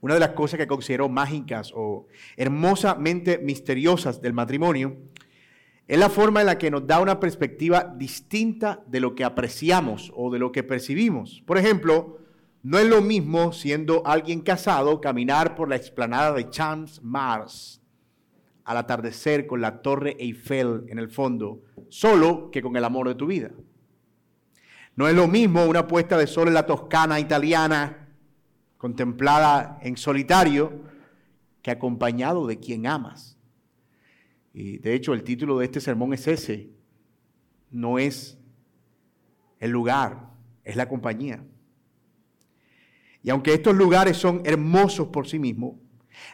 Una de las cosas que considero mágicas o hermosamente misteriosas del matrimonio es la forma en la que nos da una perspectiva distinta de lo que apreciamos o de lo que percibimos. Por ejemplo, no es lo mismo siendo alguien casado caminar por la explanada de Champs Mars al atardecer con la torre Eiffel en el fondo, solo que con el amor de tu vida. No es lo mismo una puesta de sol en la Toscana italiana, contemplada en solitario, que acompañado de quien amas. Y de hecho el título de este sermón es ese, no es el lugar, es la compañía. Y aunque estos lugares son hermosos por sí mismos,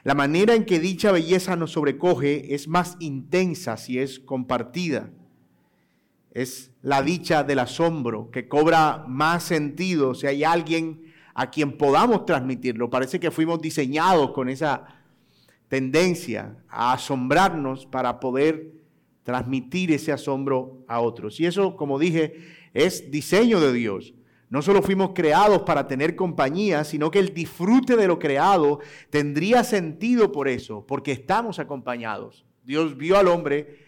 la manera en que dicha belleza nos sobrecoge es más intensa si es compartida. Es la dicha del asombro que cobra más sentido si hay alguien a quien podamos transmitirlo. Parece que fuimos diseñados con esa tendencia a asombrarnos para poder transmitir ese asombro a otros. Y eso, como dije, es diseño de Dios. No solo fuimos creados para tener compañía, sino que el disfrute de lo creado tendría sentido por eso, porque estamos acompañados. Dios vio al hombre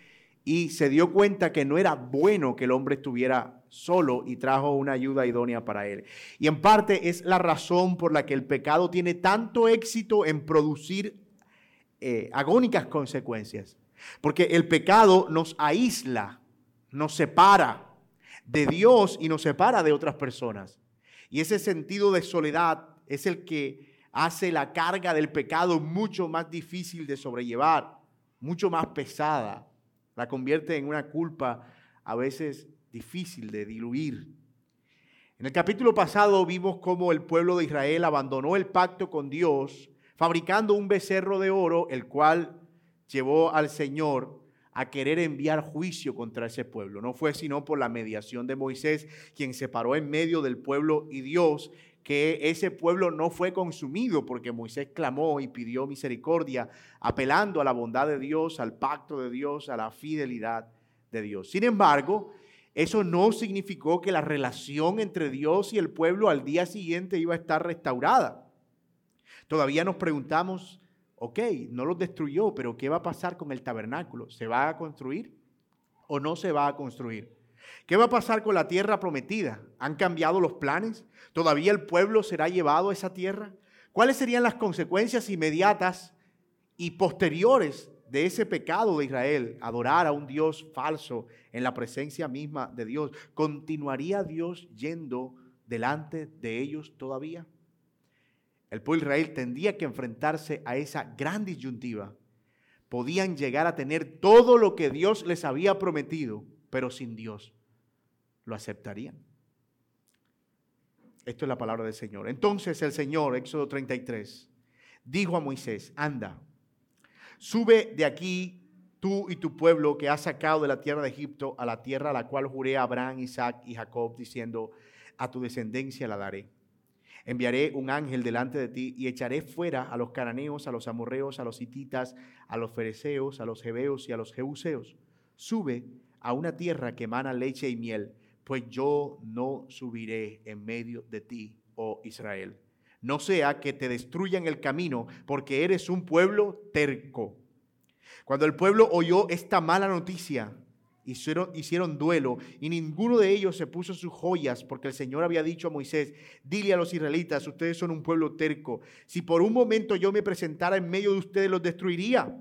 y se dio cuenta que no era bueno que el hombre estuviera solo y trajo una ayuda idónea para él. Y en parte es la razón por la que el pecado tiene tanto éxito en producir eh, agónicas consecuencias. Porque el pecado nos aísla, nos separa, de Dios y nos separa de otras personas. Y ese sentido de soledad es el que hace la carga del pecado mucho más difícil de sobrellevar, mucho más pesada. La convierte en una culpa a veces difícil de diluir. En el capítulo pasado vimos cómo el pueblo de Israel abandonó el pacto con Dios, fabricando un becerro de oro, el cual llevó al Señor a querer enviar juicio contra ese pueblo. No fue sino por la mediación de Moisés, quien se paró en medio del pueblo y Dios, que ese pueblo no fue consumido porque Moisés clamó y pidió misericordia, apelando a la bondad de Dios, al pacto de Dios, a la fidelidad de Dios. Sin embargo, eso no significó que la relación entre Dios y el pueblo al día siguiente iba a estar restaurada. Todavía nos preguntamos ok, no los destruyó, pero ¿qué va a pasar con el tabernáculo? ¿Se va a construir o no se va a construir? ¿Qué va a pasar con la tierra prometida? ¿Han cambiado los planes? ¿Todavía el pueblo será llevado a esa tierra? ¿Cuáles serían las consecuencias inmediatas y posteriores de ese pecado de Israel, adorar a un Dios falso en la presencia misma de Dios? ¿Continuaría Dios yendo delante de ellos todavía? el pueblo de Israel tendría que enfrentarse a esa gran disyuntiva. Podían llegar a tener todo lo que Dios les había prometido, pero sin Dios. ¿Lo aceptarían? Esto es la palabra del Señor. Entonces el Señor, Éxodo 33, dijo a Moisés, anda, sube de aquí tú y tu pueblo que has sacado de la tierra de Egipto a la tierra a la cual juré a Abraham, Isaac y Jacob, diciendo, a tu descendencia la daré Enviaré un ángel delante de ti y echaré fuera a los cananeos, a los amorreos, a los hititas, a los fereceos, a los hebeos y a los jebuseos. Sube a una tierra que emana leche y miel, pues yo no subiré en medio de ti, oh Israel. No sea que te destruyan el camino, porque eres un pueblo terco. Cuando el pueblo oyó esta mala noticia, Hicieron, duelo y ninguno de ellos se puso sus joyas porque el Señor había dicho a Moisés, dile a los israelitas, ustedes son un pueblo terco, si por un momento yo me presentara en medio de ustedes los destruiría.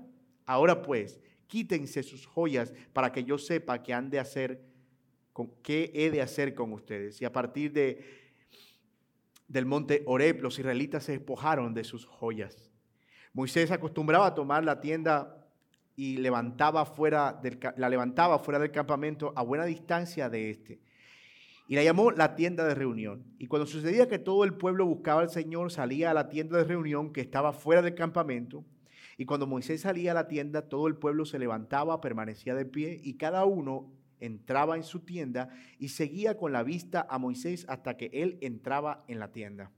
Ahora pues, quítense sus joyas para que yo sepa qué han de hacer, con, qué he de hacer con ustedes. Y a partir de, del monte Oreb, los israelitas se despojaron de sus joyas. Moisés acostumbraba a tomar la tienda y levantaba fuera del, la levantaba fuera del campamento a buena distancia de este. Y la llamó la tienda de reunión. Y cuando sucedía que todo el pueblo buscaba al Señor, salía a la tienda de reunión que estaba fuera del campamento. Y cuando Moisés salía a la tienda, todo el pueblo se levantaba, permanecía de pie y cada uno entraba en su tienda y seguía con la vista a Moisés hasta que él entraba en la tienda.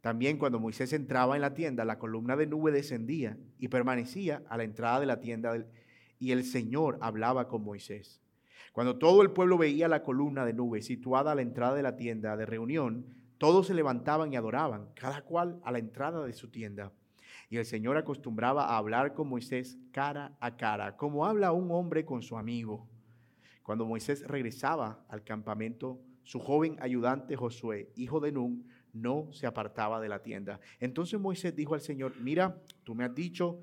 También cuando Moisés entraba en la tienda, la columna de nube descendía y permanecía a la entrada de la tienda y el Señor hablaba con Moisés. Cuando todo el pueblo veía la columna de nube situada a la entrada de la tienda de reunión, todos se levantaban y adoraban, cada cual a la entrada de su tienda. Y el Señor acostumbraba a hablar con Moisés cara a cara, como habla un hombre con su amigo. Cuando Moisés regresaba al campamento, su joven ayudante Josué, hijo de Nun, no se apartaba de la tienda. Entonces Moisés dijo al Señor, mira, tú me has dicho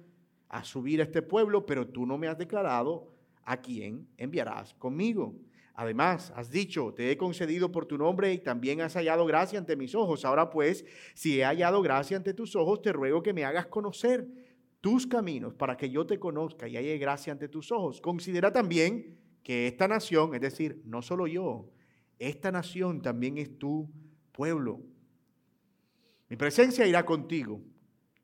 a subir a este pueblo, pero tú no me has declarado a quién enviarás conmigo. Además, has dicho, te he concedido por tu nombre y también has hallado gracia ante mis ojos. Ahora pues, si he hallado gracia ante tus ojos, te ruego que me hagas conocer tus caminos para que yo te conozca y haya gracia ante tus ojos. Considera también que esta nación, es decir, no solo yo, esta nación también es tu pueblo. Mi presencia irá contigo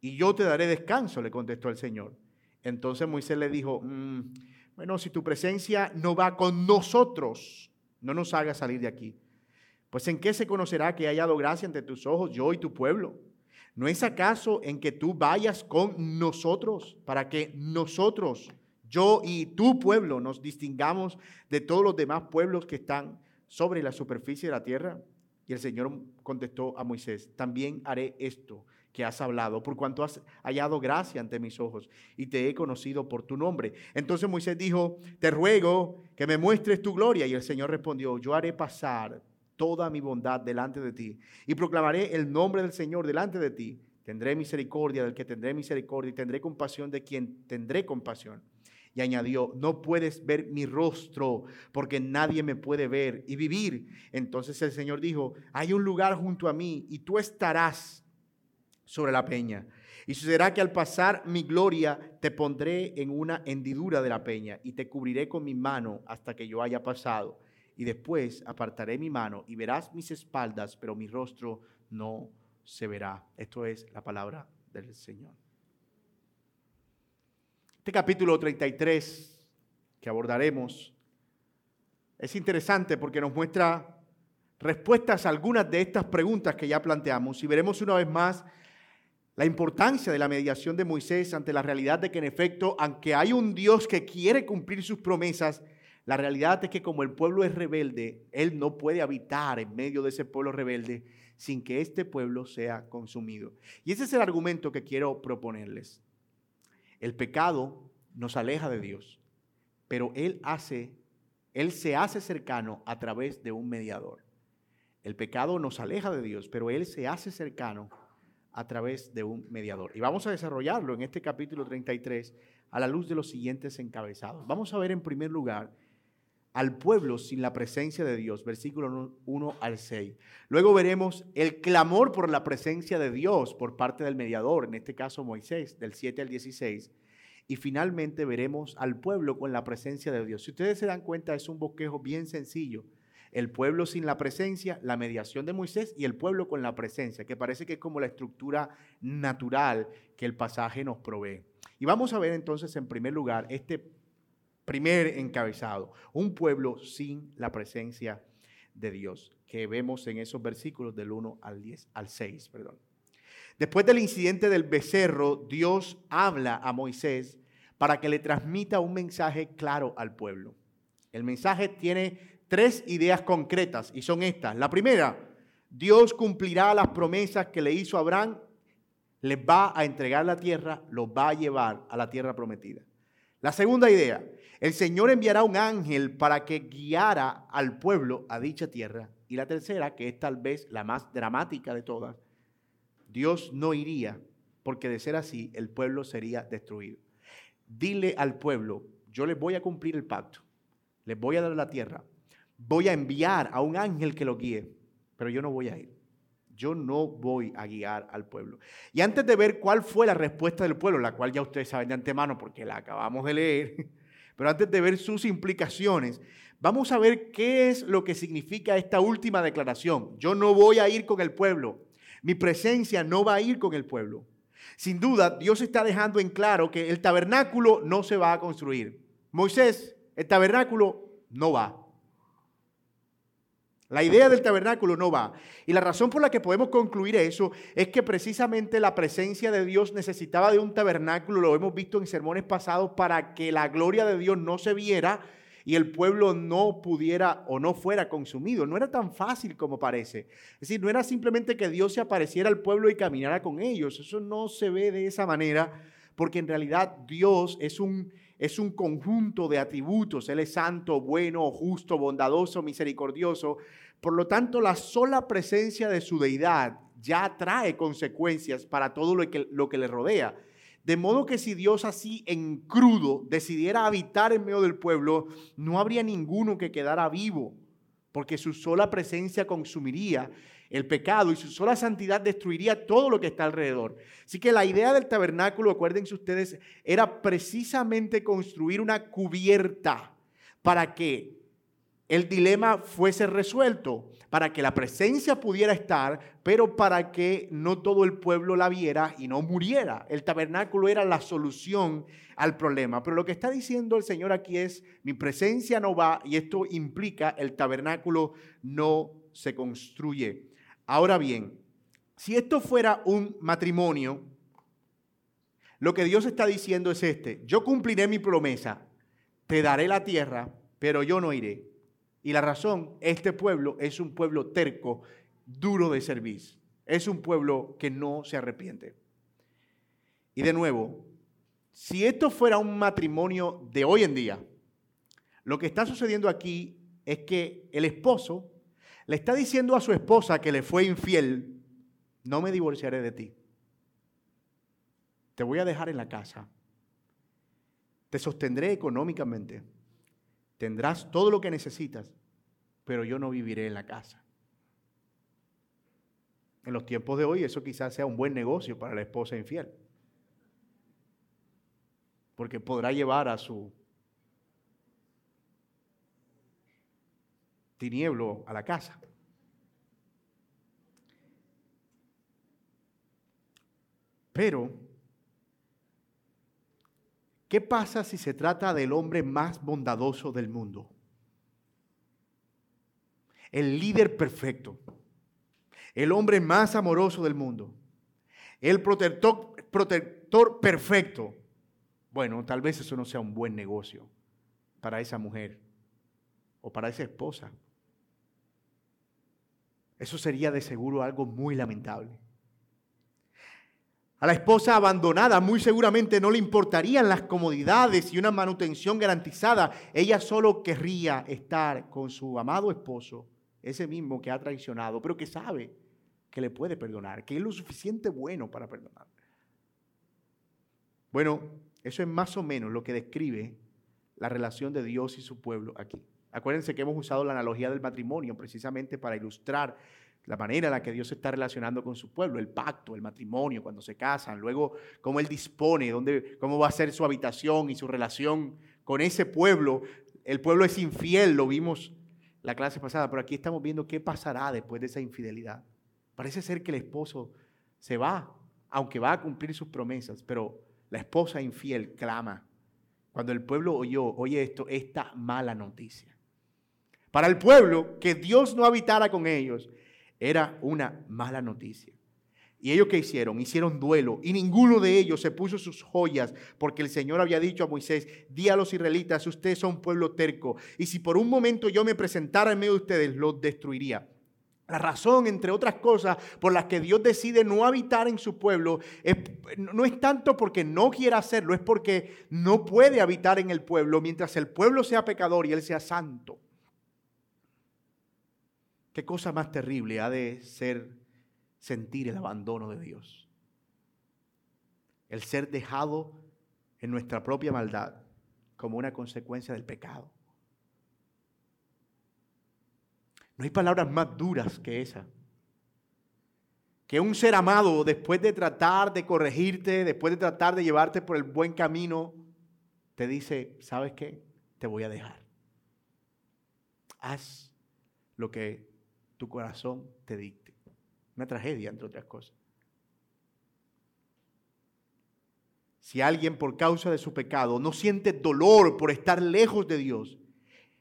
y yo te daré descanso, le contestó el Señor. Entonces Moisés le dijo, mm, bueno, si tu presencia no va con nosotros, no nos haga salir de aquí. Pues en qué se conocerá que he hallado gracia ante tus ojos, yo y tu pueblo. ¿No es acaso en que tú vayas con nosotros para que nosotros, yo y tu pueblo, nos distingamos de todos los demás pueblos que están sobre la superficie de la tierra? Y el Señor contestó a Moisés, también haré esto que has hablado, por cuanto has hallado gracia ante mis ojos y te he conocido por tu nombre. Entonces Moisés dijo, te ruego que me muestres tu gloria. Y el Señor respondió, yo haré pasar toda mi bondad delante de ti y proclamaré el nombre del Señor delante de ti. Tendré misericordia del que tendré misericordia y tendré compasión de quien tendré compasión. Y añadió, no puedes ver mi rostro porque nadie me puede ver y vivir. Entonces el Señor dijo, hay un lugar junto a mí y tú estarás sobre la peña. Y sucederá que al pasar mi gloria te pondré en una hendidura de la peña y te cubriré con mi mano hasta que yo haya pasado. Y después apartaré mi mano y verás mis espaldas, pero mi rostro no se verá. Esto es la palabra del Señor. Este capítulo 33 que abordaremos es interesante porque nos muestra respuestas a algunas de estas preguntas que ya planteamos y veremos una vez más la importancia de la mediación de Moisés ante la realidad de que en efecto, aunque hay un Dios que quiere cumplir sus promesas, la realidad es que como el pueblo es rebelde, Él no puede habitar en medio de ese pueblo rebelde sin que este pueblo sea consumido. Y ese es el argumento que quiero proponerles. El pecado nos aleja de Dios, pero Él hace, Él se hace cercano a través de un mediador. El pecado nos aleja de Dios, pero Él se hace cercano a través de un mediador. Y vamos a desarrollarlo en este capítulo 33 a la luz de los siguientes encabezados. Vamos a ver en primer lugar al pueblo sin la presencia de Dios, versículo 1 al 6. Luego veremos el clamor por la presencia de Dios por parte del mediador, en este caso Moisés, del 7 al 16. Y finalmente veremos al pueblo con la presencia de Dios. Si ustedes se dan cuenta, es un bosquejo bien sencillo el pueblo sin la presencia, la mediación de Moisés y el pueblo con la presencia, que parece que es como la estructura natural que el pasaje nos provee. Y vamos a ver entonces en primer lugar este primer encabezado, un pueblo sin la presencia de Dios, que vemos en esos versículos del 1 al 10 al 6, perdón. Después del incidente del becerro, Dios habla a Moisés para que le transmita un mensaje claro al pueblo. El mensaje tiene tres ideas concretas y son estas. La primera, Dios cumplirá las promesas que le hizo a Abraham, les va a entregar la tierra, los va a llevar a la tierra prometida. La segunda idea, el Señor enviará un ángel para que guiara al pueblo a dicha tierra. Y la tercera, que es tal vez la más dramática de todas, Dios no iría, porque de ser así el pueblo sería destruido. Dile al pueblo, yo les voy a cumplir el pacto, les voy a dar la tierra, voy a enviar a un ángel que lo guíe, pero yo no voy a ir. Yo no voy a guiar al pueblo. Y antes de ver cuál fue la respuesta del pueblo, la cual ya ustedes saben de antemano porque la acabamos de leer, pero antes de ver sus implicaciones, vamos a ver qué es lo que significa esta última declaración. Yo no voy a ir con el pueblo. Mi presencia no va a ir con el pueblo. Sin duda, Dios está dejando en claro que el tabernáculo no se va a construir. Moisés, el tabernáculo no va. La idea del tabernáculo no va. Y la razón por la que podemos concluir eso es que precisamente la presencia de Dios necesitaba de un tabernáculo, lo hemos visto en sermones pasados, para que la gloria de Dios no se viera y el pueblo no pudiera o no fuera consumido. No era tan fácil como parece. Es decir, no era simplemente que Dios se apareciera al pueblo y caminara con ellos. Eso no se ve de esa manera, porque en realidad Dios es un, es un conjunto de atributos. Él es santo, bueno, justo, bondadoso, misericordioso. Por lo tanto, la sola presencia de su deidad ya trae consecuencias para todo lo que, lo que le rodea. De modo que si Dios así en crudo decidiera habitar en medio del pueblo, no habría ninguno que quedara vivo, porque su sola presencia consumiría el pecado y su sola santidad destruiría todo lo que está alrededor. Así que la idea del tabernáculo, acuérdense ustedes, era precisamente construir una cubierta para que el dilema fuese resuelto para que la presencia pudiera estar, pero para que no todo el pueblo la viera y no muriera. El tabernáculo era la solución al problema. Pero lo que está diciendo el Señor aquí es, mi presencia no va y esto implica el tabernáculo no se construye. Ahora bien, si esto fuera un matrimonio, lo que Dios está diciendo es este, yo cumpliré mi promesa, te daré la tierra, pero yo no iré. Y la razón, este pueblo es un pueblo terco, duro de servir. Es un pueblo que no se arrepiente. Y de nuevo, si esto fuera un matrimonio de hoy en día, lo que está sucediendo aquí es que el esposo le está diciendo a su esposa que le fue infiel, no me divorciaré de ti. Te voy a dejar en la casa. Te sostendré económicamente Tendrás todo lo que necesitas, pero yo no viviré en la casa. En los tiempos de hoy eso quizás sea un buen negocio para la esposa infiel. Porque podrá llevar a su tinieblo a la casa. Pero ¿Qué pasa si se trata del hombre más bondadoso del mundo? El líder perfecto, el hombre más amoroso del mundo, el protector, protector perfecto. Bueno, tal vez eso no sea un buen negocio para esa mujer o para esa esposa. Eso sería de seguro algo muy lamentable. A la esposa abandonada muy seguramente no le importarían las comodidades y una manutención garantizada. Ella solo querría estar con su amado esposo, ese mismo que ha traicionado, pero que sabe que le puede perdonar, que es lo suficiente bueno para perdonar. Bueno, eso es más o menos lo que describe la relación de Dios y su pueblo aquí. Acuérdense que hemos usado la analogía del matrimonio precisamente para ilustrar la manera en la que Dios se está relacionando con su pueblo, el pacto, el matrimonio, cuando se casan, luego cómo Él dispone, dónde, cómo va a ser su habitación y su relación con ese pueblo. El pueblo es infiel, lo vimos la clase pasada, pero aquí estamos viendo qué pasará después de esa infidelidad. Parece ser que el esposo se va, aunque va a cumplir sus promesas, pero la esposa infiel clama. Cuando el pueblo oyó, oye esto, esta mala noticia. Para el pueblo, que Dios no habitara con ellos, era una mala noticia. ¿Y ellos qué hicieron? Hicieron duelo. Y ninguno de ellos se puso sus joyas, porque el Señor había dicho a Moisés, di a los israelitas, ustedes son pueblo terco. Y si por un momento yo me presentara en medio de ustedes, los destruiría. La razón, entre otras cosas, por las que Dios decide no habitar en su pueblo, no es tanto porque no quiera hacerlo, es porque no puede habitar en el pueblo mientras el pueblo sea pecador y él sea santo. ¿Qué cosa más terrible ha de ser sentir el abandono de Dios? El ser dejado en nuestra propia maldad como una consecuencia del pecado. No hay palabras más duras que esa. Que un ser amado, después de tratar de corregirte, después de tratar de llevarte por el buen camino, te dice, ¿sabes qué? Te voy a dejar. Haz lo que tu corazón te dicte. Una tragedia, entre otras cosas. Si alguien por causa de su pecado no siente dolor por estar lejos de Dios,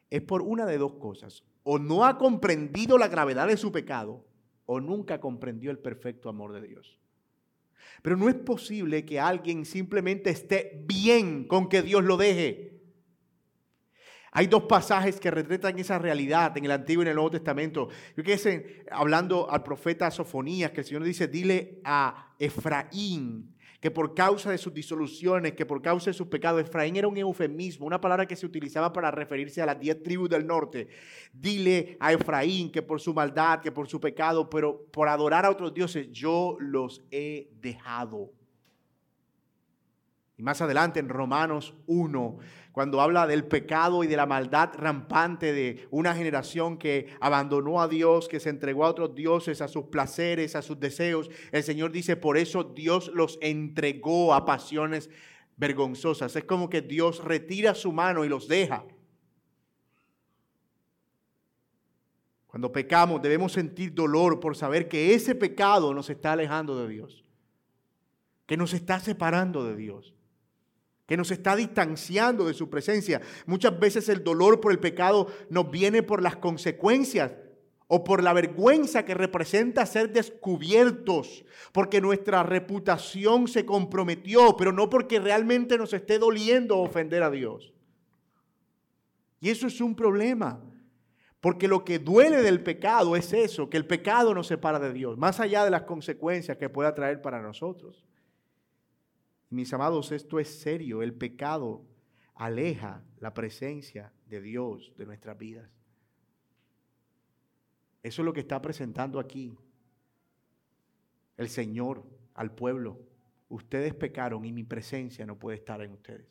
es por una de dos cosas. O no ha comprendido la gravedad de su pecado, o nunca comprendió el perfecto amor de Dios. Pero no es posible que alguien simplemente esté bien con que Dios lo deje. Hay dos pasajes que retratan esa realidad en el Antiguo y en el Nuevo Testamento. Yo que hablando al profeta Sofonías, que el Señor dice, dile a Efraín que por causa de sus disoluciones, que por causa de sus pecados, Efraín era un eufemismo, una palabra que se utilizaba para referirse a las diez tribus del norte. Dile a Efraín que por su maldad, que por su pecado, pero por adorar a otros dioses, yo los he dejado. Y más adelante en Romanos 1, cuando habla del pecado y de la maldad rampante de una generación que abandonó a Dios, que se entregó a otros dioses, a sus placeres, a sus deseos. El Señor dice, por eso Dios los entregó a pasiones vergonzosas. Es como que Dios retira su mano y los deja. Cuando pecamos debemos sentir dolor por saber que ese pecado nos está alejando de Dios, que nos está separando de Dios que nos está distanciando de su presencia. Muchas veces el dolor por el pecado nos viene por las consecuencias o por la vergüenza que representa ser descubiertos, porque nuestra reputación se comprometió, pero no porque realmente nos esté doliendo ofender a Dios. Y eso es un problema, porque lo que duele del pecado es eso, que el pecado nos separa de Dios, más allá de las consecuencias que pueda traer para nosotros. Mis amados, esto es serio. El pecado aleja la presencia de Dios de nuestras vidas. Eso es lo que está presentando aquí el Señor al pueblo. Ustedes pecaron y mi presencia no puede estar en ustedes.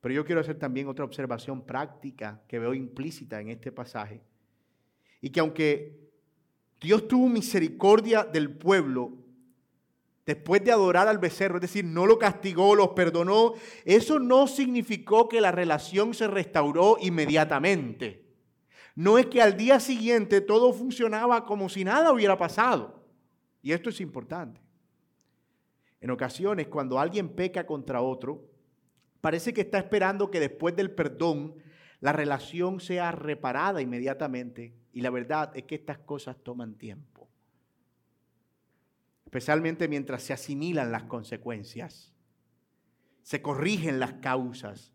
Pero yo quiero hacer también otra observación práctica que veo implícita en este pasaje. Y que aunque Dios tuvo misericordia del pueblo, después de adorar al becerro, es decir, no lo castigó, los perdonó, eso no significó que la relación se restauró inmediatamente. No es que al día siguiente todo funcionaba como si nada hubiera pasado. Y esto es importante. En ocasiones, cuando alguien peca contra otro, parece que está esperando que después del perdón la relación sea reparada inmediatamente. Y la verdad es que estas cosas toman tiempo especialmente mientras se asimilan las consecuencias, se corrigen las causas,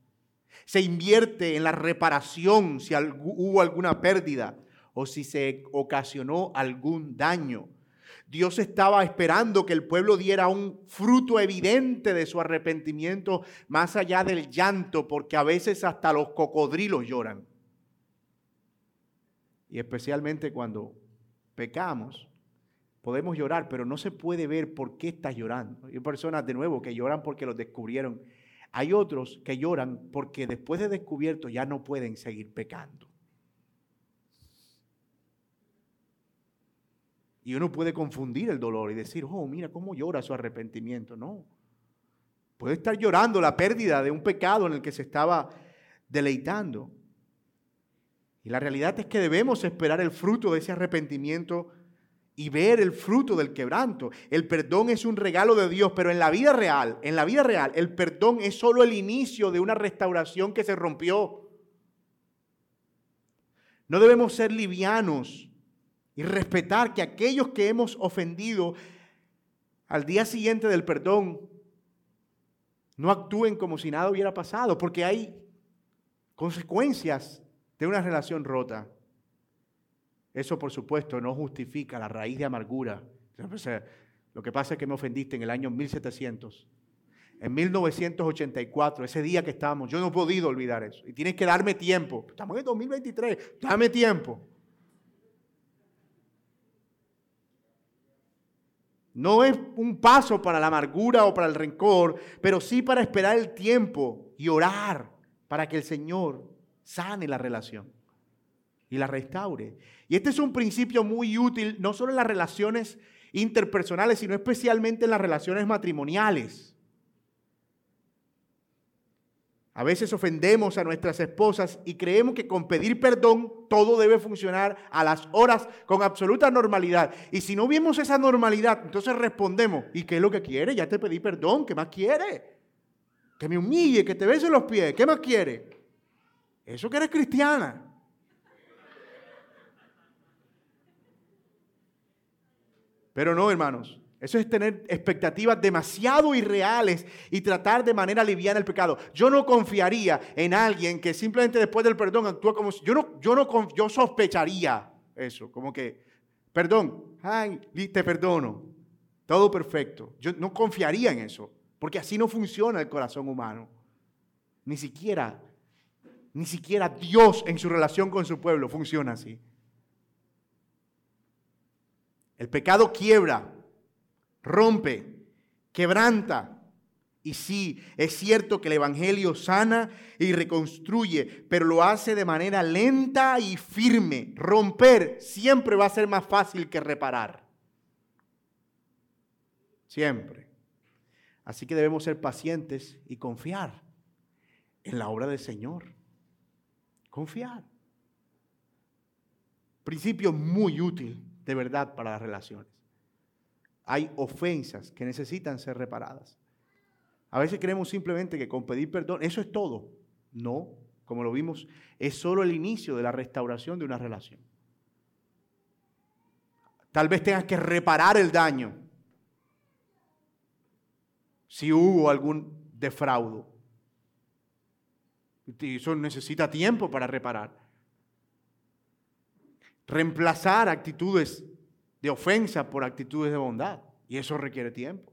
se invierte en la reparación si hubo alguna pérdida o si se ocasionó algún daño. Dios estaba esperando que el pueblo diera un fruto evidente de su arrepentimiento más allá del llanto, porque a veces hasta los cocodrilos lloran. Y especialmente cuando pecamos, Podemos llorar, pero no se puede ver por qué estás llorando. Hay personas, de nuevo, que lloran porque los descubrieron. Hay otros que lloran porque después de descubierto ya no pueden seguir pecando. Y uno puede confundir el dolor y decir, oh, mira cómo llora su arrepentimiento. No. Puede estar llorando la pérdida de un pecado en el que se estaba deleitando. Y la realidad es que debemos esperar el fruto de ese arrepentimiento y ver el fruto del quebranto. El perdón es un regalo de Dios, pero en la vida real, en la vida real, el perdón es solo el inicio de una restauración que se rompió. No debemos ser livianos y respetar que aquellos que hemos ofendido al día siguiente del perdón no actúen como si nada hubiera pasado, porque hay consecuencias de una relación rota. Eso, por supuesto, no justifica la raíz de amargura. Lo que pasa es que me ofendiste en el año 1700. En 1984, ese día que estábamos, yo no he podido olvidar eso. Y tienes que darme tiempo. Estamos en 2023, dame tiempo. No es un paso para la amargura o para el rencor, pero sí para esperar el tiempo y orar para que el Señor sane la relación y la restaure. Y este es un principio muy útil, no solo en las relaciones interpersonales, sino especialmente en las relaciones matrimoniales. A veces ofendemos a nuestras esposas y creemos que con pedir perdón todo debe funcionar a las horas con absoluta normalidad. Y si no vemos esa normalidad, entonces respondemos, ¿y qué es lo que quiere? Ya te pedí perdón, ¿qué más quiere? Que me humille, que te bese los pies, ¿qué más quiere? Eso que eres cristiana. Pero no, hermanos. Eso es tener expectativas demasiado irreales y tratar de manera liviana el pecado. Yo no confiaría en alguien que simplemente después del perdón actúa como si, yo no, yo no, yo sospecharía eso, como que, perdón, te perdono, todo perfecto. Yo no confiaría en eso, porque así no funciona el corazón humano. Ni siquiera, ni siquiera Dios en su relación con su pueblo funciona así. El pecado quiebra rompe, quebranta. Y sí, es cierto que el Evangelio sana y reconstruye, pero lo hace de manera lenta y firme. Romper siempre va a ser más fácil que reparar. Siempre. Así que debemos ser pacientes y confiar en la obra del Señor. Confiar. Principio muy útil, de verdad, para las relaciones hay ofensas que necesitan ser reparadas. A veces creemos simplemente que con pedir perdón, eso es todo. No, como lo vimos, es solo el inicio de la restauración de una relación. Tal vez tengas que reparar el daño si hubo algún defraudo. Y eso necesita tiempo para reparar. Reemplazar actitudes de ofensa por actitudes de bondad. Y eso requiere tiempo.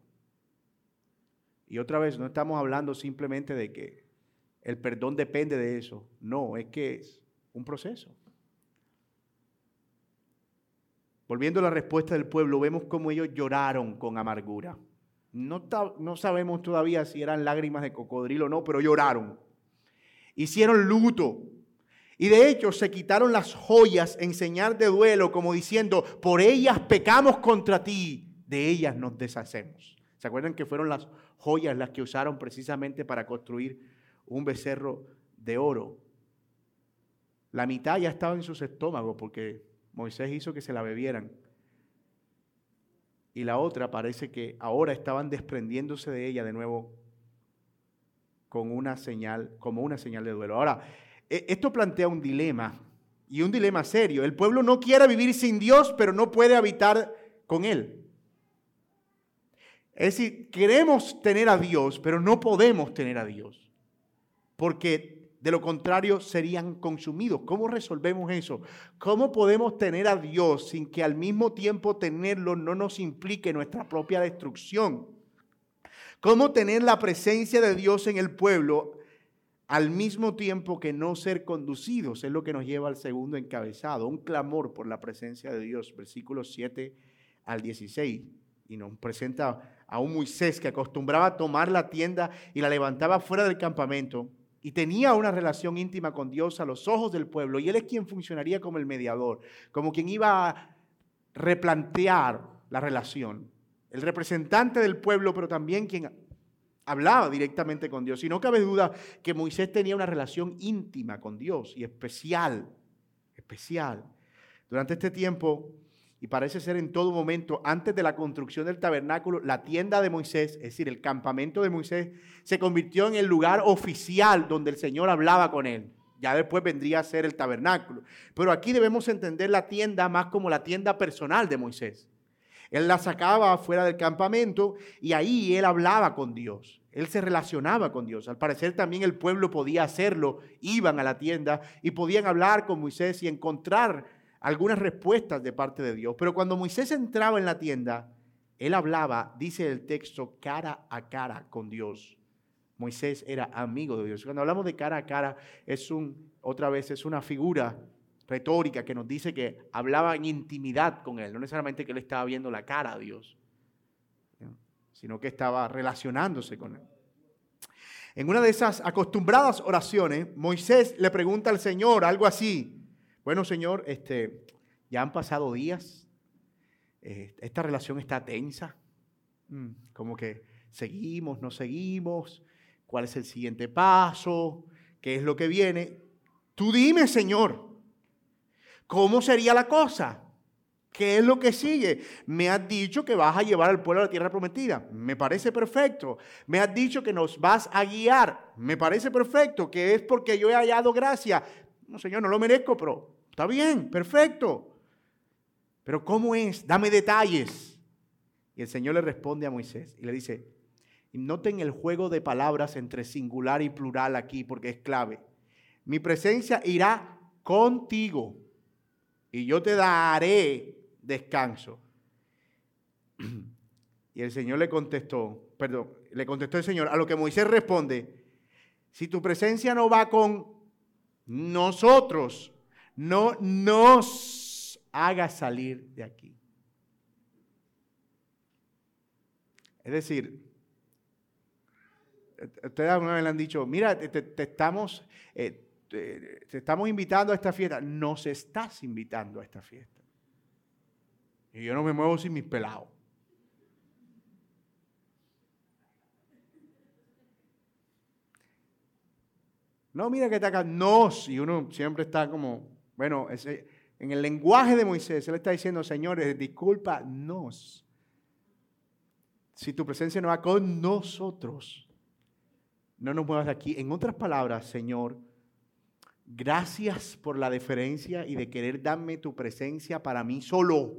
Y otra vez, no estamos hablando simplemente de que el perdón depende de eso. No, es que es un proceso. Volviendo a la respuesta del pueblo, vemos cómo ellos lloraron con amargura. No, sabemos todavía si eran lágrimas de cocodrilo o no, pero lloraron. Hicieron luto. Y de hecho se quitaron las joyas en señal de duelo, como diciendo, por ellas pecamos contra ti, de ellas nos deshacemos. ¿Se acuerdan que fueron las joyas las que usaron precisamente para construir un becerro de oro? La mitad ya estaba en sus estómagos porque Moisés hizo que se la bebieran. Y la otra parece que ahora estaban desprendiéndose de ella de nuevo con una señal, como una señal de duelo. Ahora, esto plantea un dilema y un dilema serio. El pueblo no quiere vivir sin Dios, pero no puede habitar con Él. Es decir, queremos tener a Dios, pero no podemos tener a Dios, porque de lo contrario serían consumidos. ¿Cómo resolvemos eso? ¿Cómo podemos tener a Dios sin que al mismo tiempo tenerlo no nos implique nuestra propia destrucción? ¿Cómo tener la presencia de Dios en el pueblo al mismo tiempo que no ser conducidos, es lo que nos lleva al segundo encabezado, un clamor por la presencia de Dios, versículos 7 al 16, y nos presenta a un Moisés que acostumbraba a tomar la tienda y la levantaba fuera del campamento, y tenía una relación íntima con Dios a los ojos del pueblo, y él es quien funcionaría como el mediador, como quien iba a replantear la relación, el representante del pueblo, pero también quien hablaba directamente con Dios. Y no cabe duda que Moisés tenía una relación íntima con Dios y especial, especial. Durante este tiempo, y parece ser en todo momento, antes de la construcción del tabernáculo, la tienda de Moisés, es decir, el campamento de Moisés, se convirtió en el lugar oficial donde el Señor hablaba con él. Ya después vendría a ser el tabernáculo. Pero aquí debemos entender la tienda más como la tienda personal de Moisés. Él la sacaba fuera del campamento y ahí él hablaba con Dios. Él se relacionaba con Dios. Al parecer también el pueblo podía hacerlo. Iban a la tienda y podían hablar con Moisés y encontrar algunas respuestas de parte de Dios. Pero cuando Moisés entraba en la tienda, él hablaba, dice el texto, cara a cara con Dios. Moisés era amigo de Dios. Cuando hablamos de cara a cara, es otra vez, es una figura retórica que nos dice que hablaba en intimidad con Él, no necesariamente que Él estaba viendo la cara a Dios, sino que estaba relacionándose con Él. En una de esas acostumbradas oraciones, Moisés le pregunta al Señor algo así, bueno Señor, este, ya han pasado días, eh, esta relación está tensa, mm, como que seguimos, no seguimos, cuál es el siguiente paso, qué es lo que viene. Tú dime, Señor, ¿Cómo sería la cosa? ¿Qué es lo que sigue? Me has dicho que vas a llevar al pueblo a la tierra prometida. Me parece perfecto. Me has dicho que nos vas a guiar. Me parece perfecto. Que es porque yo he hallado gracia. No, Señor, no lo merezco, pero está bien, perfecto. Pero ¿cómo es? Dame detalles. Y el Señor le responde a Moisés y le dice, noten el juego de palabras entre singular y plural aquí porque es clave. Mi presencia irá contigo y yo te daré descanso. Y el Señor le contestó, perdón, le contestó el Señor, a lo que Moisés responde, si tu presencia no va con nosotros, no nos haga salir de aquí. Es decir, ustedes alguna vez le han dicho, mira, te, estamos, eh, te, estamos invitando a esta fiesta. Nos estás invitando a esta fiesta. Y yo no me muevo sin mis pelados. No, mira que está acá, nos. Y uno siempre está como, bueno, en el lenguaje de Moisés, él está diciendo, señores, disculpa, nos. Si tu presencia no va con nosotros, no nos muevas de aquí. En otras palabras, Señor, gracias por la deferencia y de querer darme tu presencia para mí solo.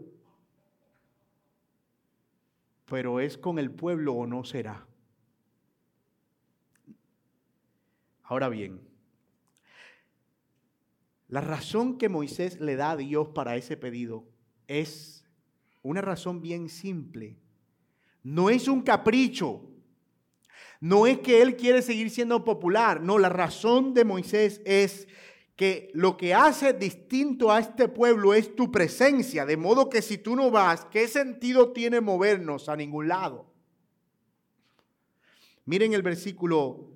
Pero es con el pueblo o no será. Ahora bien, la razón que Moisés le da a Dios para ese pedido es una razón bien simple. No es un capricho. No es que él quiere seguir siendo popular. No, la razón de Moisés es que lo que hace distinto a este pueblo es tu presencia. De modo que si tú no vas, ¿qué sentido tiene movernos a ningún lado? Miren el versículo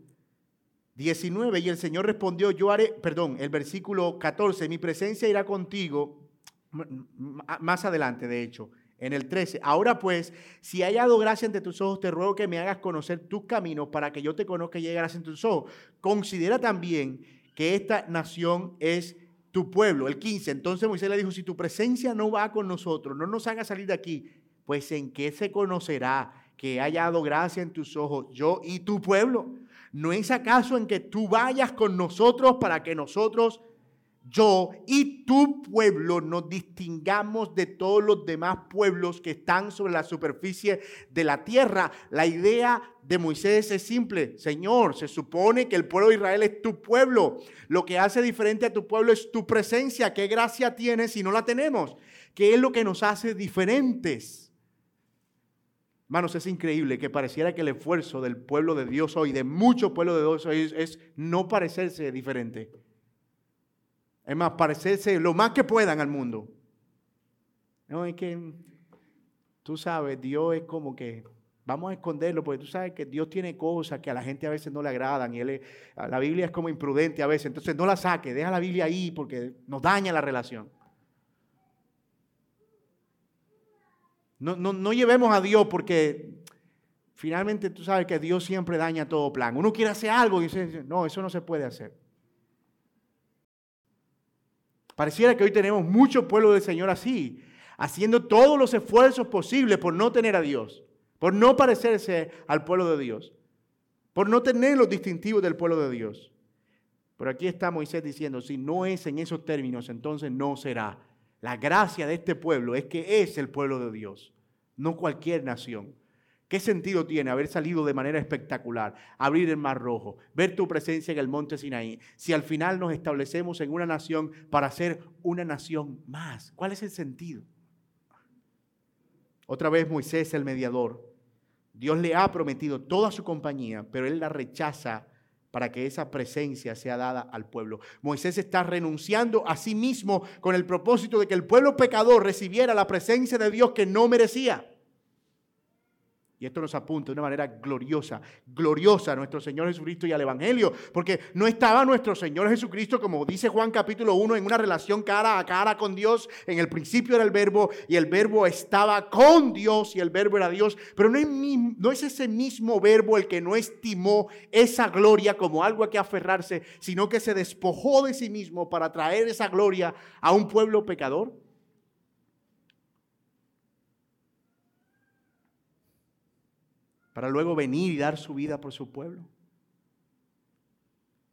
19, y el Señor respondió, yo haré, perdón, el versículo 14, mi presencia irá contigo, más adelante de hecho, en el 13, ahora pues, si hay hallado gracia ante tus ojos, te ruego que me hagas conocer tus caminos para que yo te conozca y llegue gracia en tus ojos. Considera también que esta nación es tu pueblo. El 15, entonces Moisés le dijo, si tu presencia no va con nosotros, no nos haga salir de aquí, pues en qué se conocerá que haya dado gracia en tus ojos yo y tu pueblo. ¿No es acaso en que tú vayas con nosotros para que nosotros, yo y tu pueblo nos distingamos de todos los demás pueblos que están sobre la superficie de la tierra? La idea de Moisés es simple. Señor, se supone que el pueblo de Israel es tu pueblo. Lo que hace diferente a tu pueblo es tu presencia. ¿Qué gracia tienes si no la tenemos? ¿Qué es lo que nos hace diferentes? Hermanos, es increíble que pareciera que el esfuerzo del pueblo de Dios hoy, de muchos pueblos de Dios hoy, es, no parecerse diferente. Es más, parecerse lo más que puedan al mundo. No, es que, tú sabes, Dios es como que, vamos a esconderlo, porque tú sabes que Dios tiene cosas que a la gente a veces no le agradan y él la Biblia es como imprudente a veces, entonces no la saque, deja la Biblia ahí porque nos daña la relación. No, llevemos a Dios porque finalmente tú sabes que Dios siempre daña todo plan. Uno quiere hacer algo y dice, no, eso no se puede hacer. Pareciera que hoy tenemos mucho pueblo del Señor así, haciendo todos los esfuerzos posibles por no tener a Dios, por no parecerse al pueblo de Dios, por no tener los distintivos del pueblo de Dios. Pero aquí está Moisés diciendo, si no es en esos términos, entonces no será. La gracia de este pueblo es que es el pueblo de Dios no cualquier nación. ¿Qué sentido tiene haber salido de manera espectacular, abrir el Mar Rojo, ver tu presencia en el monte Sinaí, si al final nos establecemos en una nación para ser una nación más? ¿Cuál es el sentido? Otra vez Moisés, el mediador. Dios le ha prometido toda su compañía, pero él la rechaza para que esa presencia sea dada al pueblo. Moisés está renunciando a sí mismo con el propósito de que el pueblo pecador recibiera la presencia de Dios que no merecía. Y esto nos apunta de una manera gloriosa, gloriosa a nuestro Señor Jesucristo y al Evangelio, porque no estaba nuestro Señor Jesucristo, como dice Juan capítulo 1, en una relación cara a cara con Dios. En el principio era el verbo y el verbo estaba con Dios y el verbo era Dios, pero no es, no es ese mismo verbo el que no estimó esa gloria como algo a que aferrarse, sino que se despojó de sí mismo para traer esa gloria a un pueblo pecador. Para luego venir y dar su vida por su pueblo.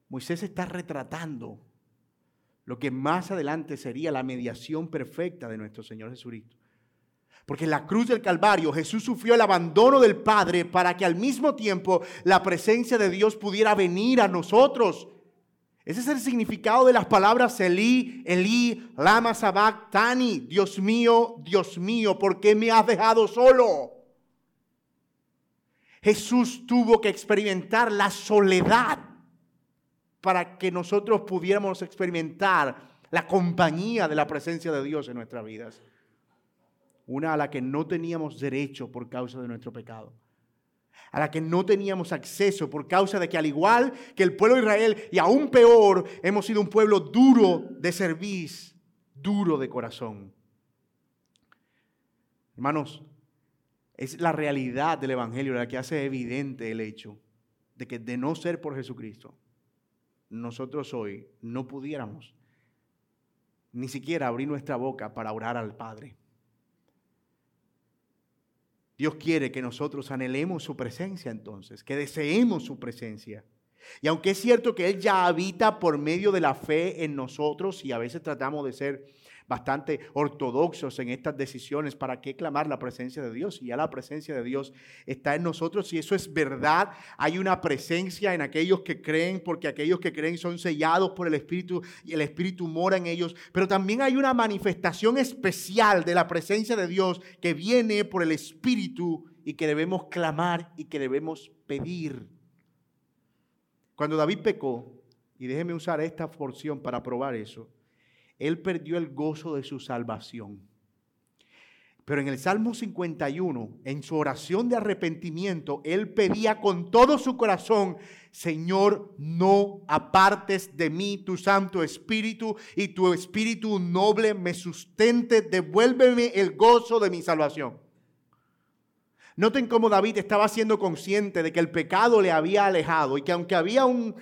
Moisés está retratando lo que más adelante sería la mediación perfecta de nuestro Señor Jesucristo. Porque en la cruz del Calvario Jesús sufrió el abandono del Padre para que al mismo tiempo la presencia de Dios pudiera venir a nosotros. Ese es el significado de las palabras Elí, Elí, lama sabactani, Dios mío, Dios mío, ¿por qué me has dejado solo? Jesús tuvo que experimentar la soledad para que nosotros pudiéramos experimentar la compañía de la presencia de Dios en nuestras vidas una a la que no teníamos derecho por causa de nuestro pecado, a la que no teníamos acceso por causa de que al igual que el pueblo de Israel y aún peor, hemos sido un pueblo duro de servicio, duro de corazón. Hermanos, es la realidad del Evangelio la que hace evidente el hecho de que de no ser por Jesucristo, nosotros hoy no pudiéramos ni siquiera abrir nuestra boca para orar al Padre. Dios quiere que nosotros anhelemos su presencia entonces, que deseemos su presencia. Y aunque es cierto que Él ya habita por medio de la fe en nosotros y a veces tratamos de ser bastante ortodoxos en estas decisiones. ¿Para qué clamar la presencia de Dios? Y ya la presencia de Dios está en nosotros y eso es verdad. Hay una presencia en aquellos que creen, porque aquellos que creen son sellados por el Espíritu y el Espíritu mora en ellos. Pero también hay una manifestación especial de la presencia de Dios que viene por el Espíritu y que debemos clamar y que debemos pedir. Cuando David pecó, y déjeme usar esta porción para probar eso, él perdió el gozo de su salvación. Pero en el Salmo 51, en su oración de arrepentimiento, él pedía con todo su corazón, Señor, no apartes de mí tu Santo Espíritu y tu Espíritu noble me sustente, devuélveme el gozo de mi salvación. Noten cómo David estaba siendo consciente de que el pecado le había alejado y que aunque había un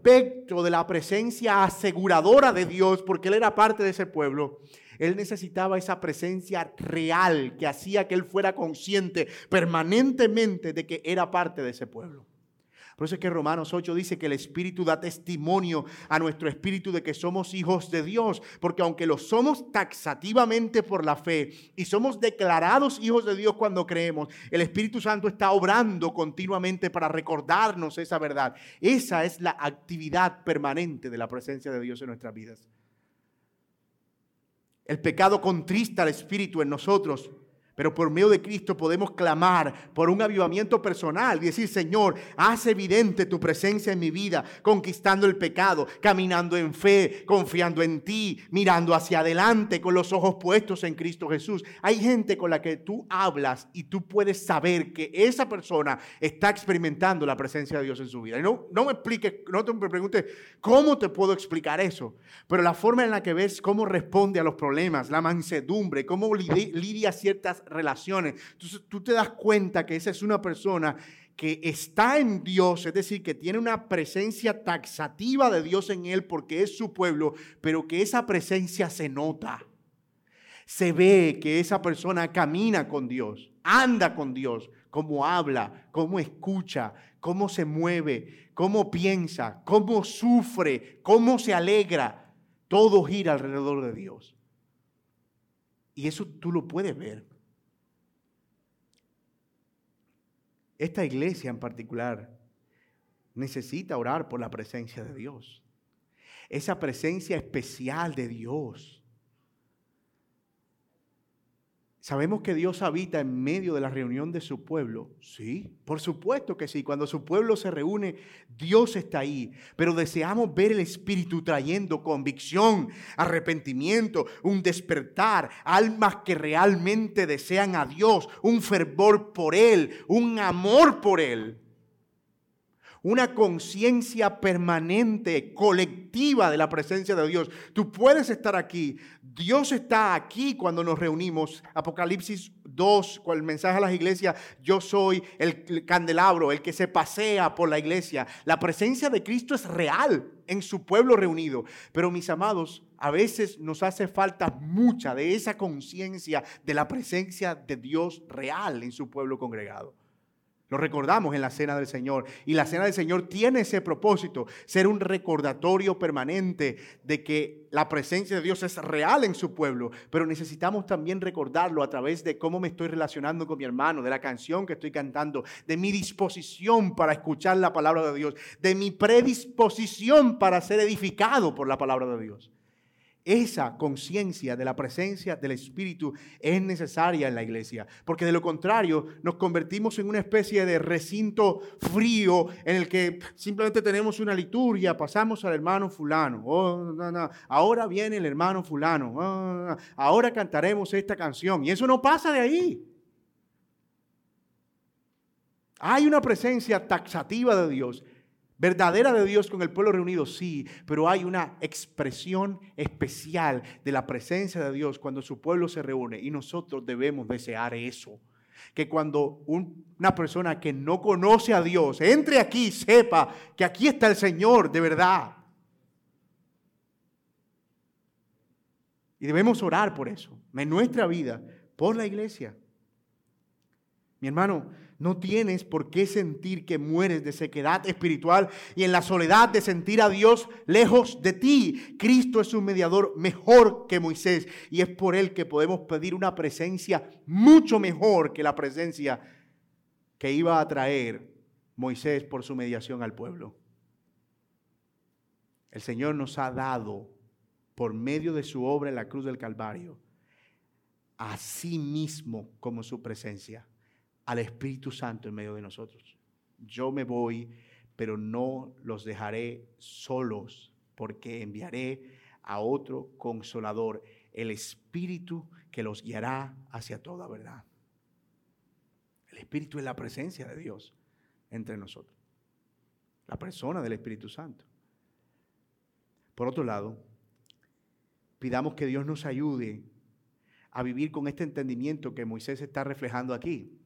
aspecto de la presencia aseguradora de Dios, porque él era parte de ese pueblo, él necesitaba esa presencia real que hacía que él fuera consciente permanentemente de que era parte de ese pueblo. Por eso es que Romanos 8 dice que el Espíritu da testimonio a nuestro espíritu de que somos hijos de Dios, porque aunque lo somos taxativamente por la fe y somos declarados hijos de Dios cuando creemos, el Espíritu Santo está obrando continuamente para recordarnos esa verdad. Esa es la actividad permanente de la presencia de Dios en nuestras vidas. El pecado contrista al Espíritu en nosotros pero por medio de Cristo podemos clamar por un avivamiento personal y decir, Señor, haz evidente tu presencia en mi vida, conquistando el pecado, caminando en fe, confiando en ti, mirando hacia adelante con los ojos puestos en Cristo Jesús. Hay gente con la que tú hablas y tú puedes saber que esa persona está experimentando la presencia de Dios en su vida. Y no, no me explique, no te pregunte cómo te puedo explicar eso, pero la forma en la que ves cómo responde a los problemas, la mansedumbre, cómo lidia ciertas relaciones. Entonces tú te das cuenta que esa es una persona que está en Dios, es decir, que tiene una presencia taxativa de Dios en él porque es su pueblo, pero que esa presencia se nota. Se ve que esa persona camina con Dios, anda con Dios, cómo habla, cómo escucha, cómo se mueve, cómo piensa, cómo sufre, cómo se alegra. Todo gira alrededor de Dios. Y eso tú lo puedes ver. Esta iglesia en particular necesita orar por la presencia de Dios. Esa presencia especial de Dios ¿Sabemos que Dios habita en medio de la reunión de su pueblo? Sí, por supuesto que sí. Cuando su pueblo se reúne, Dios está ahí. Pero deseamos ver el Espíritu trayendo convicción, arrepentimiento, un despertar, almas que realmente desean a Dios, un fervor por Él, un amor por Él una conciencia permanente, colectiva de la presencia de Dios. Tú puedes estar aquí. Dios está aquí cuando nos reunimos. Apocalipsis 2, con el mensaje a las iglesias, yo soy el candelabro, el que se pasea por la iglesia. La presencia de Cristo es real en su pueblo reunido. Pero mis amados, a veces nos hace falta mucha de esa conciencia de la presencia de Dios real en su pueblo congregado. Lo recordamos en la cena del Señor. Y la cena del Señor tiene ese propósito, ser un recordatorio permanente de que la presencia de Dios es real en su pueblo. Pero necesitamos también recordarlo a través de cómo me estoy relacionando con mi hermano, de la canción que estoy cantando, de mi disposición para escuchar la palabra de Dios, de mi predisposición para ser edificado por la palabra de Dios. Esa conciencia de la presencia del Espíritu es necesaria en la iglesia, porque de lo contrario nos convertimos en una especie de recinto frío en el que simplemente tenemos una liturgia, pasamos al hermano fulano, oh, ahora viene el hermano fulano, oh, ahora cantaremos esta canción, y eso no pasa de ahí. Hay una presencia taxativa de Dios verdadera de Dios con el pueblo reunido, sí, pero hay una expresión especial de la presencia de Dios cuando su pueblo se reúne y nosotros debemos desear eso. Que cuando una persona que no conoce a Dios entre aquí, sepa que aquí está el Señor de verdad. Y debemos orar por eso, en nuestra vida, por la iglesia. Mi hermano, no tienes por qué sentir que mueres de sequedad espiritual y en la soledad de sentir a Dios lejos de ti. Cristo es un mediador mejor que Moisés y es por él que podemos pedir una presencia mucho mejor que la presencia que iba a traer Moisés por su mediación al pueblo. El Señor nos ha dado por medio de su obra en la cruz del Calvario a sí mismo como su presencia al Espíritu Santo en medio de nosotros. Yo me voy, pero no los dejaré solos, porque enviaré a otro consolador, el Espíritu que los guiará hacia toda verdad. El Espíritu es la presencia de Dios entre nosotros, la persona del Espíritu Santo. Por otro lado, pidamos que Dios nos ayude a vivir con este entendimiento que Moisés está reflejando aquí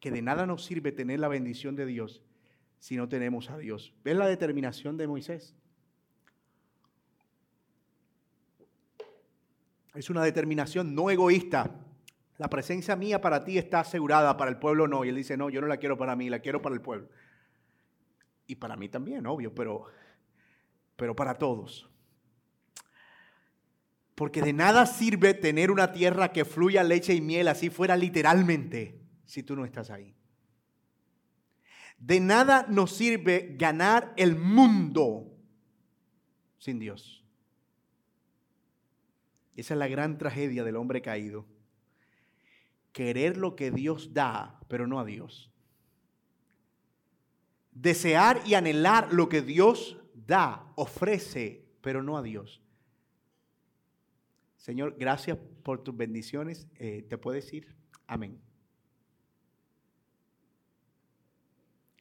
que de nada nos sirve tener la bendición de Dios si no tenemos a Dios. ¿Ves la determinación de Moisés? Es una determinación no egoísta. La presencia mía para ti está asegurada, para el pueblo no. Y él dice, no, yo no la quiero para mí, la quiero para el pueblo. Y para mí también, obvio, pero, pero para todos. Porque de nada sirve tener una tierra que fluya leche y miel, así fuera literalmente si tú no estás ahí. De nada nos sirve ganar el mundo sin Dios. Esa es la gran tragedia del hombre caído. Querer lo que Dios da, pero no a Dios. Desear y anhelar lo que Dios da, ofrece, pero no a Dios. Señor, gracias por tus bendiciones. Eh, ¿Te puedes ir? Amén.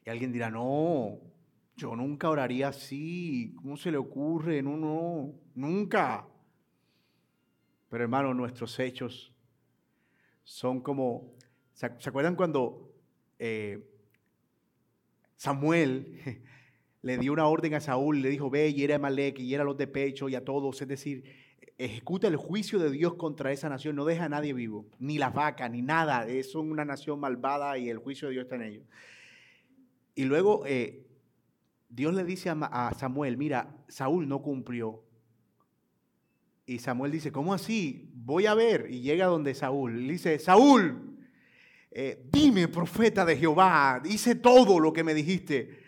Y alguien dirá, no, yo nunca oraría así. ¿Cómo se le ocurre? No, no, nunca. Pero hermano, nuestros hechos son como, ¿se, acuerdan cuando eh, Samuel le dio una orden a Saúl, le dijo, ve y era a Malek y era a los de pecho y a todos, es decir, ejecuta el juicio de Dios contra esa nación, no deja a nadie vivo, ni las vacas, ni nada, son una nación malvada y el juicio de Dios está en ellos. Y luego eh, Dios le dice a, Samuel, mira, Saúl no cumplió. Y Samuel dice, ¿cómo así? Voy a ver. Y llega donde Saúl. Y dice, Saúl, eh, dime, profeta de Jehová, hice todo lo que me dijiste.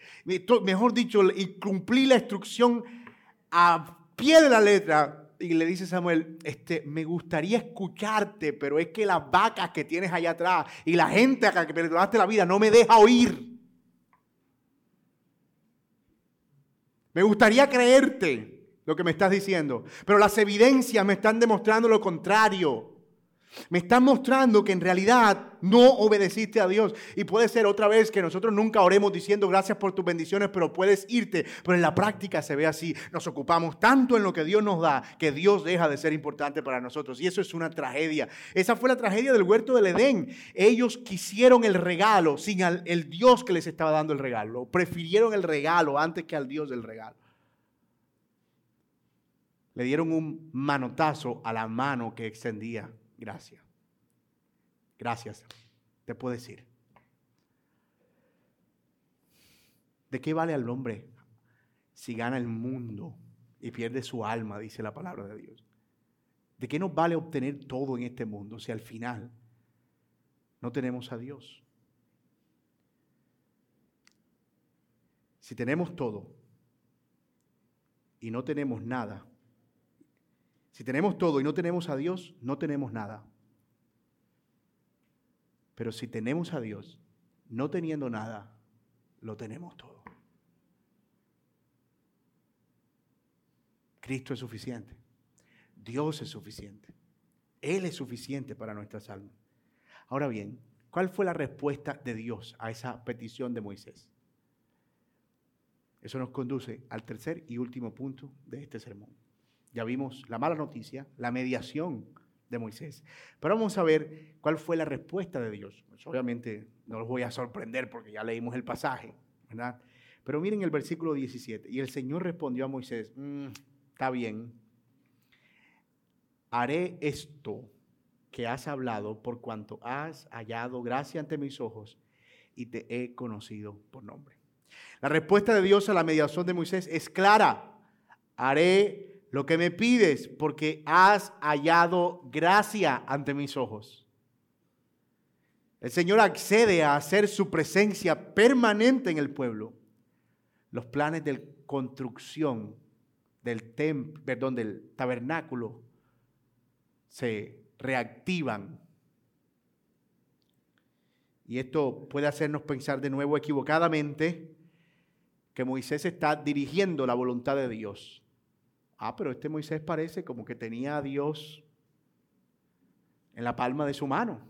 Mejor dicho, y cumplí la instrucción a pie de la letra. Y le dice Samuel, este, me gustaría escucharte, pero es que las vacas que tienes allá atrás y la gente a la que perdonaste la vida no me deja oír. Me gustaría creerte lo que me estás diciendo, pero las evidencias me están demostrando lo contrario. Me están mostrando que en realidad no obedeciste a Dios. Y puede ser otra vez que nosotros nunca oremos diciendo gracias por tus bendiciones, pero puedes irte. Pero en la práctica se ve así. Nos ocupamos tanto en lo que Dios nos da que Dios deja de ser importante para nosotros. Y eso es una tragedia. Esa fue la tragedia del huerto del Edén. Ellos quisieron el regalo sin el Dios que les estaba dando el regalo. Prefirieron el regalo antes que al Dios del regalo. Le dieron un manotazo a la mano que extendía gracia. Gracias, te puedo decir. ¿De qué vale al hombre si gana el mundo y pierde su alma, dice la palabra de Dios? ¿De qué nos vale obtener todo en este mundo si al final no tenemos a Dios? Si tenemos todo y no tenemos nada, si tenemos todo y no tenemos a Dios, no tenemos nada. Pero si tenemos a Dios, no teniendo nada, lo tenemos todo. Cristo es suficiente. Dios es suficiente. Él es suficiente para nuestras almas. Ahora bien, ¿cuál fue la respuesta de Dios a esa petición de Moisés? Eso nos conduce al tercer y último punto de este sermón. Ya vimos la mala noticia, la mediación de Moisés. Pero vamos a ver cuál fue la respuesta de Dios. Pues obviamente no los voy a sorprender porque ya leímos el pasaje, ¿verdad? Pero miren el versículo 17. Y el Señor respondió a Moisés, mm, está bien, haré esto que has hablado por cuanto has hallado gracia ante mis ojos y te he conocido por nombre. La respuesta de Dios a la mediación de Moisés es clara. Haré lo que me pides porque has hallado gracia ante mis ojos. El Señor accede a hacer su presencia permanente en el pueblo. Los planes de construcción del, perdón, del tabernáculo se reactivan. Y esto puede hacernos pensar de nuevo equivocadamente que Moisés está dirigiendo la voluntad de Dios. Ah, pero este Moisés parece como que tenía a Dios en la palma de su mano.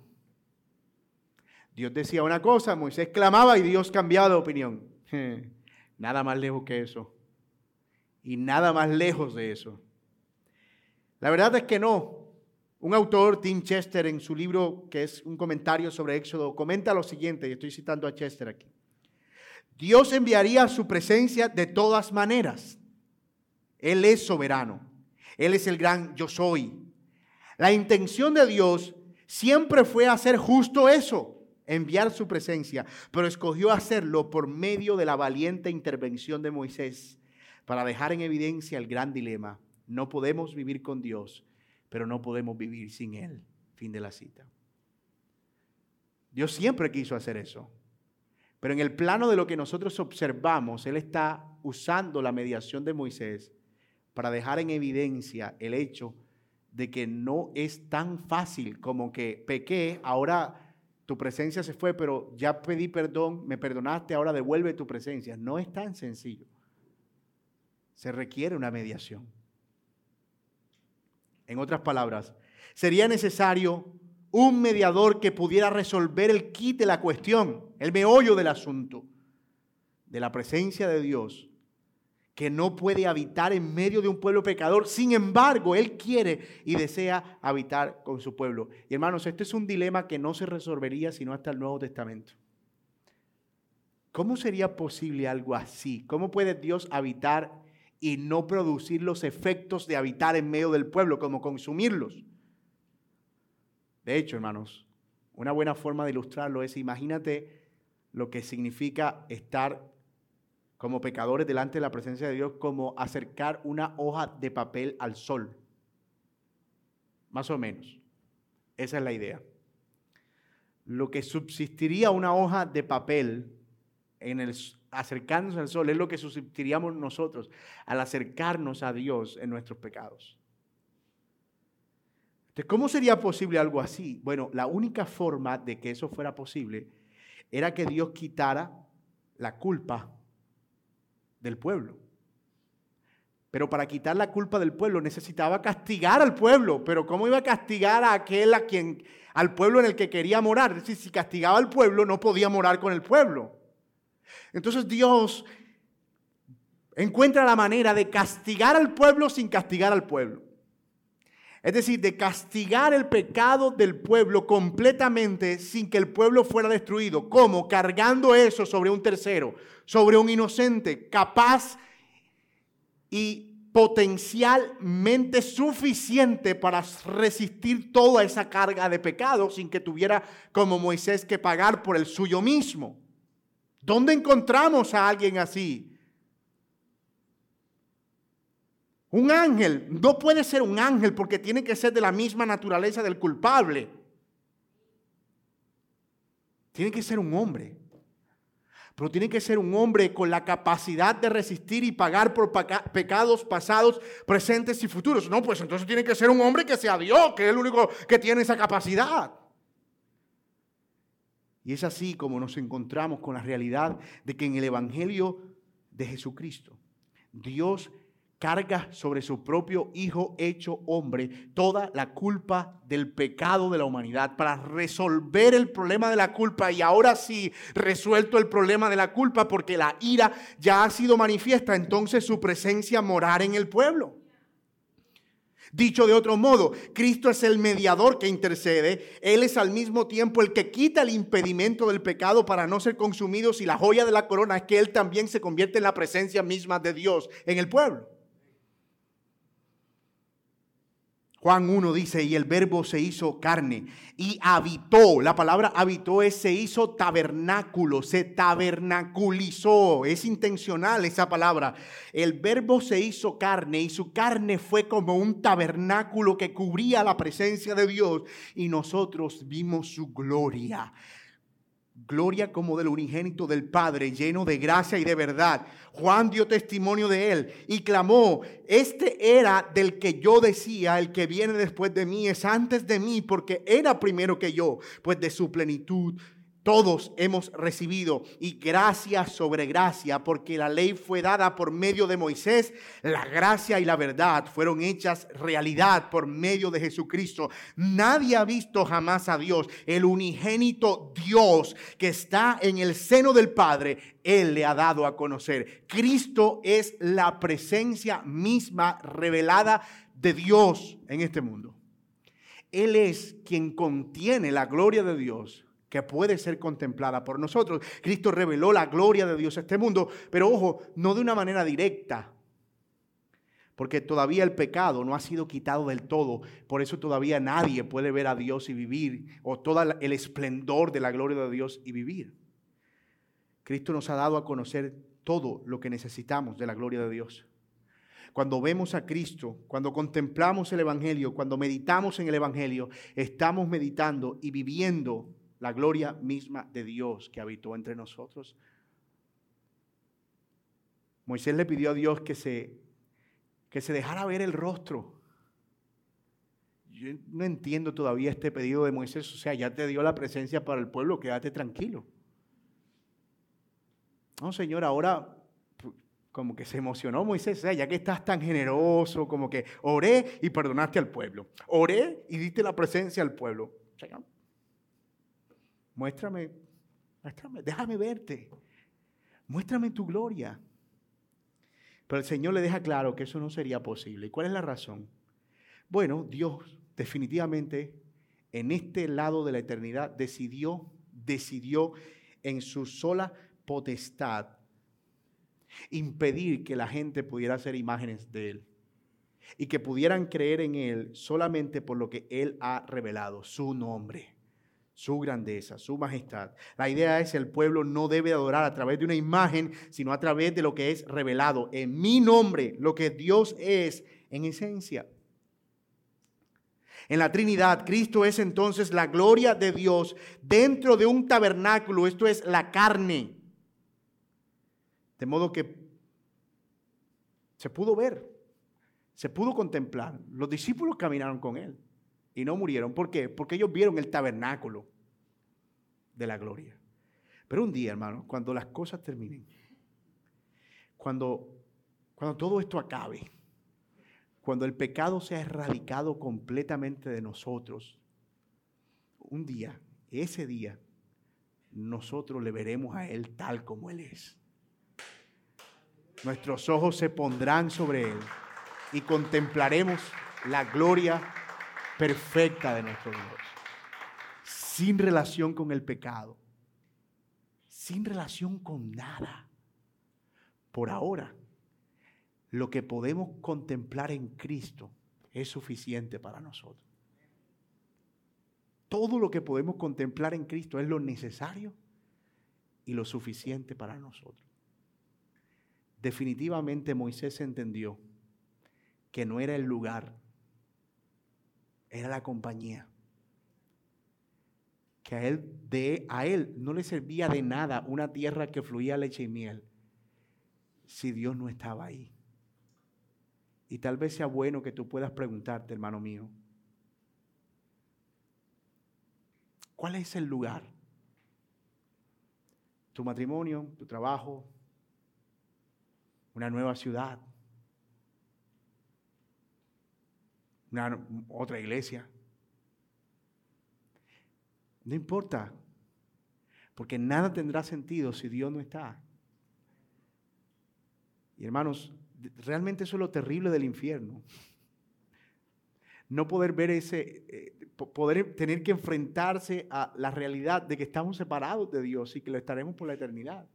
Dios decía una cosa, Moisés clamaba y Dios cambiaba de opinión. Nada más lejos que eso. Y nada más lejos de eso. La verdad es que no. Un autor, Tim Chester, en su libro, que es un comentario sobre Éxodo, comenta lo siguiente, y estoy citando a Chester aquí. Dios enviaría su presencia de todas maneras. Él es soberano. Él es el gran yo soy. La intención de Dios siempre fue hacer justo eso, enviar su presencia, pero escogió hacerlo por medio de la valiente intervención de Moisés para dejar en evidencia el gran dilema. No podemos vivir con Dios, pero no podemos vivir sin Él. Fin de la cita. Dios siempre quiso hacer eso. Pero en el plano de lo que nosotros observamos, Él está usando la mediación de Moisés para dejar en evidencia el hecho de que no es tan fácil como que pequé, ahora tu presencia se fue, pero ya pedí perdón, me perdonaste, ahora devuelve tu presencia. No es tan sencillo. Se requiere una mediación. En otras palabras, sería necesario un mediador que pudiera resolver el kit de la cuestión, el meollo del asunto, de la presencia de Dios, que no puede habitar en medio de un pueblo pecador. Sin embargo, Él quiere y desea habitar con su pueblo. Y hermanos, este es un dilema que no se resolvería sino hasta el Nuevo Testamento. ¿Cómo sería posible algo así? ¿Cómo puede Dios habitar y no producir los efectos de habitar en medio del pueblo, como consumirlos? De hecho, hermanos, una buena forma de ilustrarlo es, imagínate lo que significa estar como pecadores delante de la presencia de Dios, como acercar una hoja de papel al sol. Más o menos. Esa es la idea. Lo que subsistiría una hoja de papel en el acercándose al sol es lo que subsistiríamos nosotros al acercarnos a Dios en nuestros pecados. ¿cómo sería posible algo así? Bueno, la única forma de que eso fuera posible era que Dios quitara la culpa del pueblo. Pero para quitar la culpa del pueblo necesitaba castigar al pueblo. Pero ¿cómo iba a castigar a aquel a quien, al pueblo en el que quería morar? Es decir, si castigaba al pueblo, no podía morar con el pueblo. Entonces Dios encuentra la manera de castigar al pueblo sin castigar al pueblo. Es decir, de castigar el pecado del pueblo completamente sin que el pueblo fuera destruido. ¿Cómo? Cargando eso sobre un tercero, sobre un inocente, capaz y potencialmente suficiente para resistir toda esa carga de pecado sin que tuviera como Moisés que pagar por el suyo mismo. ¿Dónde encontramos a alguien así? Un ángel no puede ser un ángel porque tiene que ser de la misma naturaleza del culpable. Tiene que ser un hombre. Pero tiene que ser un hombre con la capacidad de resistir y pagar por pecados pasados, presentes y futuros. No, pues entonces tiene que ser un hombre que sea Dios, que es el único que tiene esa capacidad. Y es así como nos encontramos con la realidad de que en el Evangelio de Jesucristo, Dios carga sobre su propio Hijo hecho hombre toda la culpa del pecado de la humanidad para resolver el problema de la culpa y ahora sí resuelto el problema de la culpa porque la ira ya ha sido manifiesta, entonces su presencia morar en el pueblo. Dicho de otro modo, Cristo es el mediador que intercede, Él es al mismo tiempo el que quita el impedimento del pecado para no ser consumidos y la joya de la corona es que Él también se convierte en la presencia misma de Dios en el pueblo. Juan 1 dice, y el verbo se hizo carne y habitó. La palabra habitó es se hizo tabernáculo, se tabernaculizó. Es intencional esa palabra. El verbo se hizo carne y su carne fue como un tabernáculo que cubría la presencia de Dios y nosotros vimos su gloria gloria como del unigénito del Padre, lleno de gracia y de verdad. Juan dio testimonio de él y clamó, este era del que yo decía, el que viene después de mí es antes de mí, porque era primero que yo, pues de su plenitud todos hemos recibido y gracia sobre gracia, porque la ley fue dada por medio de Moisés, la gracia y la verdad fueron hechas realidad por medio de Jesucristo. Nadie ha visto jamás a Dios, el unigénito Dios que está en el seno del Padre, Él le ha dado a conocer. Cristo es la presencia misma revelada de Dios en este mundo. Él es quien contiene la gloria de Dios que puede ser contemplada por nosotros. Cristo reveló la gloria de Dios a este mundo, pero ojo, no de una manera directa, porque todavía el pecado no ha sido quitado del todo, por eso todavía nadie puede ver a Dios y vivir, o todo el esplendor de la gloria de Dios y vivir. Cristo nos ha dado a conocer todo lo que necesitamos de la gloria de Dios. Cuando vemos a Cristo, cuando contemplamos el Evangelio, cuando meditamos en el Evangelio, estamos meditando y viviendo la gloria misma de Dios que habitó entre nosotros. Moisés le pidió a Dios que se, que se dejara ver el rostro. Yo no entiendo todavía este pedido de Moisés. O sea, ya te dio la presencia para el pueblo, quédate tranquilo. No, Señor, ahora como que se emocionó Moisés, o sea, ya que estás tan generoso, como que oré y perdonaste al pueblo. Oré y diste la presencia al pueblo. Señor, Muéstrame, muéstrame, déjame verte. Muéstrame tu gloria. Pero el Señor le deja claro que eso no sería posible. ¿Y cuál es la razón? Bueno, Dios definitivamente en este lado de la eternidad decidió, decidió en su sola potestad impedir que la gente pudiera hacer imágenes de Él y que pudieran creer en Él solamente por lo que Él ha revelado, su nombre su grandeza, su majestad. La idea es que el pueblo no debe adorar a través de una imagen, sino a través de lo que es revelado en mi nombre, lo que Dios es en esencia. En la Trinidad, Cristo es entonces la gloria de Dios dentro de un tabernáculo, esto es la carne. De modo que se pudo ver, se pudo contemplar. Los discípulos caminaron con él y no murieron. ¿Por qué? Porque ellos vieron el tabernáculo de la gloria. Pero un día, hermano, cuando las cosas terminen, cuando, cuando todo esto acabe, cuando el pecado sea erradicado completamente de nosotros, un día, ese día, nosotros le veremos a Él tal como Él es. Nuestros ojos se pondrán sobre Él y contemplaremos la gloria perfecta de nuestro Dios. Sin relación con el pecado. Sin relación con nada. Por ahora, lo que podemos contemplar en Cristo es suficiente para nosotros. Todo lo que podemos contemplar en Cristo es lo necesario y lo suficiente para nosotros. Definitivamente Moisés entendió que no era el lugar, era la compañía. Que a él, de, a él no le servía de nada una tierra que fluía leche y miel si Dios no estaba ahí. Y tal vez sea bueno que tú puedas preguntarte, hermano mío, ¿cuál es el lugar? Tu matrimonio, tu trabajo, una nueva ciudad, una, otra iglesia. No importa, porque nada tendrá sentido si Dios no está. Y hermanos, realmente eso es lo terrible del infierno. No poder ver ese, eh, poder tener que enfrentarse a la realidad de que estamos separados de Dios y que lo estaremos por la eternidad.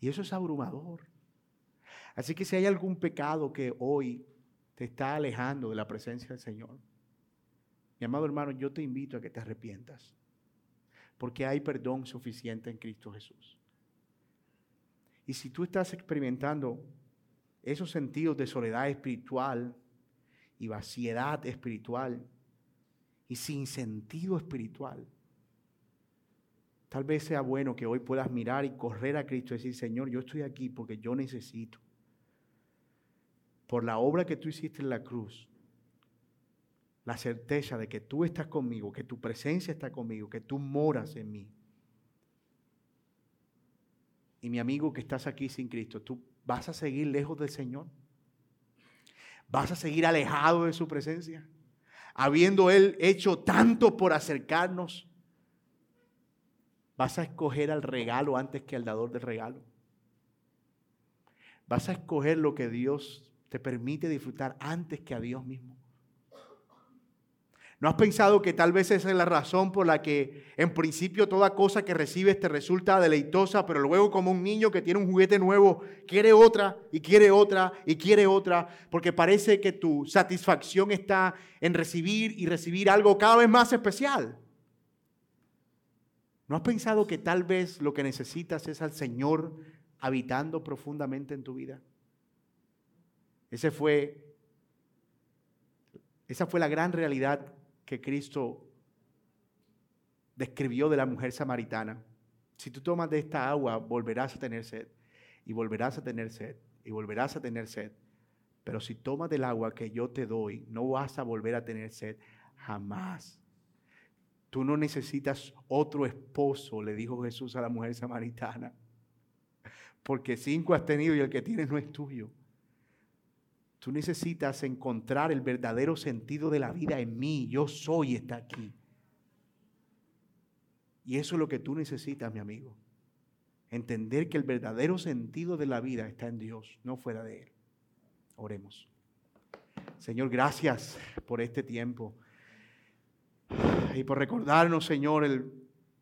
Y eso es abrumador. Así que si hay algún pecado que hoy te está alejando de la presencia del Señor. Mi amado hermano, yo te invito a que te arrepientas, porque hay perdón suficiente en Cristo Jesús. Y si tú estás experimentando esos sentidos de soledad espiritual y vaciedad espiritual y sin sentido espiritual, tal vez sea bueno que hoy puedas mirar y correr a Cristo y decir, Señor, yo estoy aquí porque yo necesito por la obra que tú hiciste en la cruz, la certeza de que tú estás conmigo, que tu presencia está conmigo, que tú moras en mí. Y mi amigo que estás aquí sin Cristo, tú vas a seguir lejos del Señor. Vas a seguir alejado de su presencia. Habiendo Él hecho tanto por acercarnos, vas a escoger al regalo antes que al dador del regalo. Vas a escoger lo que Dios te permite disfrutar antes que a Dios mismo. ¿No has pensado que tal vez esa es la razón por la que en principio toda cosa que recibes te resulta deleitosa, pero luego como un niño que tiene un juguete nuevo, quiere otra y quiere otra y quiere otra, porque parece que tu satisfacción está en recibir y recibir algo cada vez más especial? ¿No has pensado que tal vez lo que necesitas es al Señor habitando profundamente en tu vida? Fue, esa fue la gran realidad que Cristo describió de la mujer samaritana. Si tú tomas de esta agua, volverás a tener sed, y volverás a tener sed, y volverás a tener sed. Pero si tomas del agua que yo te doy, no vas a volver a tener sed jamás. Tú no necesitas otro esposo, le dijo Jesús a la mujer samaritana, porque cinco has tenido y el que tienes no es tuyo. Tú necesitas encontrar el verdadero sentido de la vida en mí. Yo soy, está aquí. Y eso es lo que tú necesitas, mi amigo. Entender que el verdadero sentido de la vida está en Dios, no fuera de Él. Oremos. Señor, gracias por este tiempo. Y por recordarnos, Señor, el